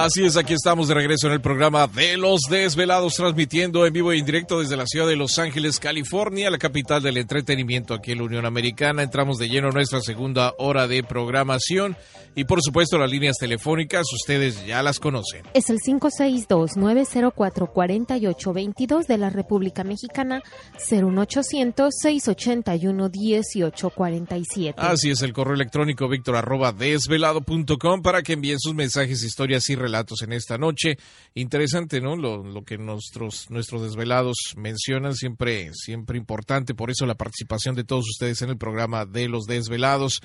Así es, aquí estamos de regreso en el programa de Los Desvelados, transmitiendo en vivo e indirecto desde la ciudad de Los Ángeles, California, la capital del entretenimiento aquí en la Unión Americana. Entramos de lleno a nuestra segunda hora de programación y por supuesto las líneas telefónicas, ustedes ya las conocen. Es el 562-904-4822 de la República Mexicana, 01800-681-1847. Así es, el correo electrónico víctor arroba desvelado.com para que envíen sus mensajes, historias y relatos en esta noche. Interesante, ¿no? Lo, que nuestros, nuestros desvelados mencionan, siempre, siempre importante, por eso la participación de todos ustedes en el programa de los desvelados.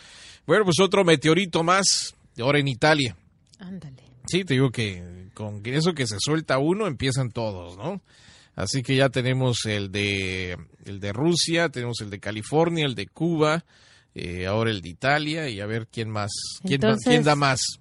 Bueno, pues otro meteorito más, ahora en Italia. Ándale. Sí, te digo que con eso que se suelta uno empiezan todos, ¿no? Así que ya tenemos el de el de Rusia, tenemos el de California, el de Cuba, eh, ahora el de Italia y a ver quién más, quién, quién da más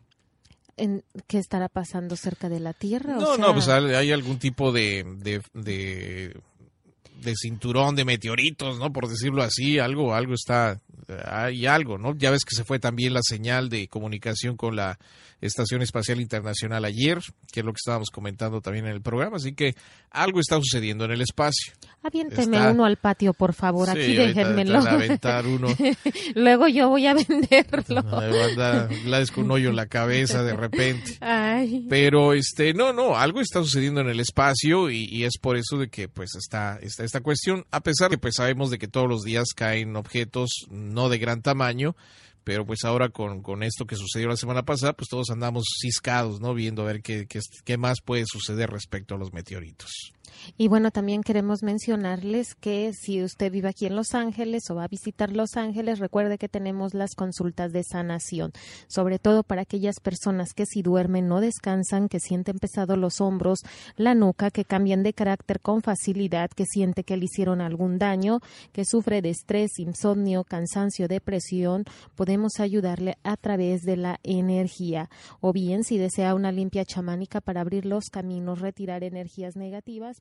en, qué estará pasando cerca de la Tierra. No, no, pues hay algún tipo de, de, de, cinturón de meteoritos, ¿no? Por decirlo así, algo, algo está, hay algo, ¿no? Ya ves que se fue también la señal de comunicación con la Estación Espacial Internacional ayer, que es lo que estábamos comentando también en el programa, así que algo está sucediendo en el espacio. Aviénteme uno al patio, por favor, aquí déjenmelo. aventar uno. Luego yo voy a venderlo. Es con un hoyo en la cabeza de repente. Pero este, no, no, algo está sucediendo en el espacio y, es por eso de que pues está, está esta cuestión, a pesar de que pues sabemos de que todos los días caen objetos no de gran tamaño, pero pues ahora con, con, esto que sucedió la semana pasada, pues todos andamos ciscados, ¿no? Viendo a ver qué, qué, qué más puede suceder respecto a los meteoritos. Y bueno, también queremos mencionarles que si usted vive aquí en Los Ángeles o va a visitar Los Ángeles, recuerde que tenemos las consultas de sanación, sobre todo para aquellas personas que si duermen no descansan, que sienten pesados los hombros, la nuca, que cambian de carácter con facilidad, que siente que le hicieron algún daño, que sufre de estrés, insomnio, cansancio, depresión, podemos ayudarle a través de la energía. O bien, si desea una limpia chamánica para abrir los caminos, retirar energías negativas,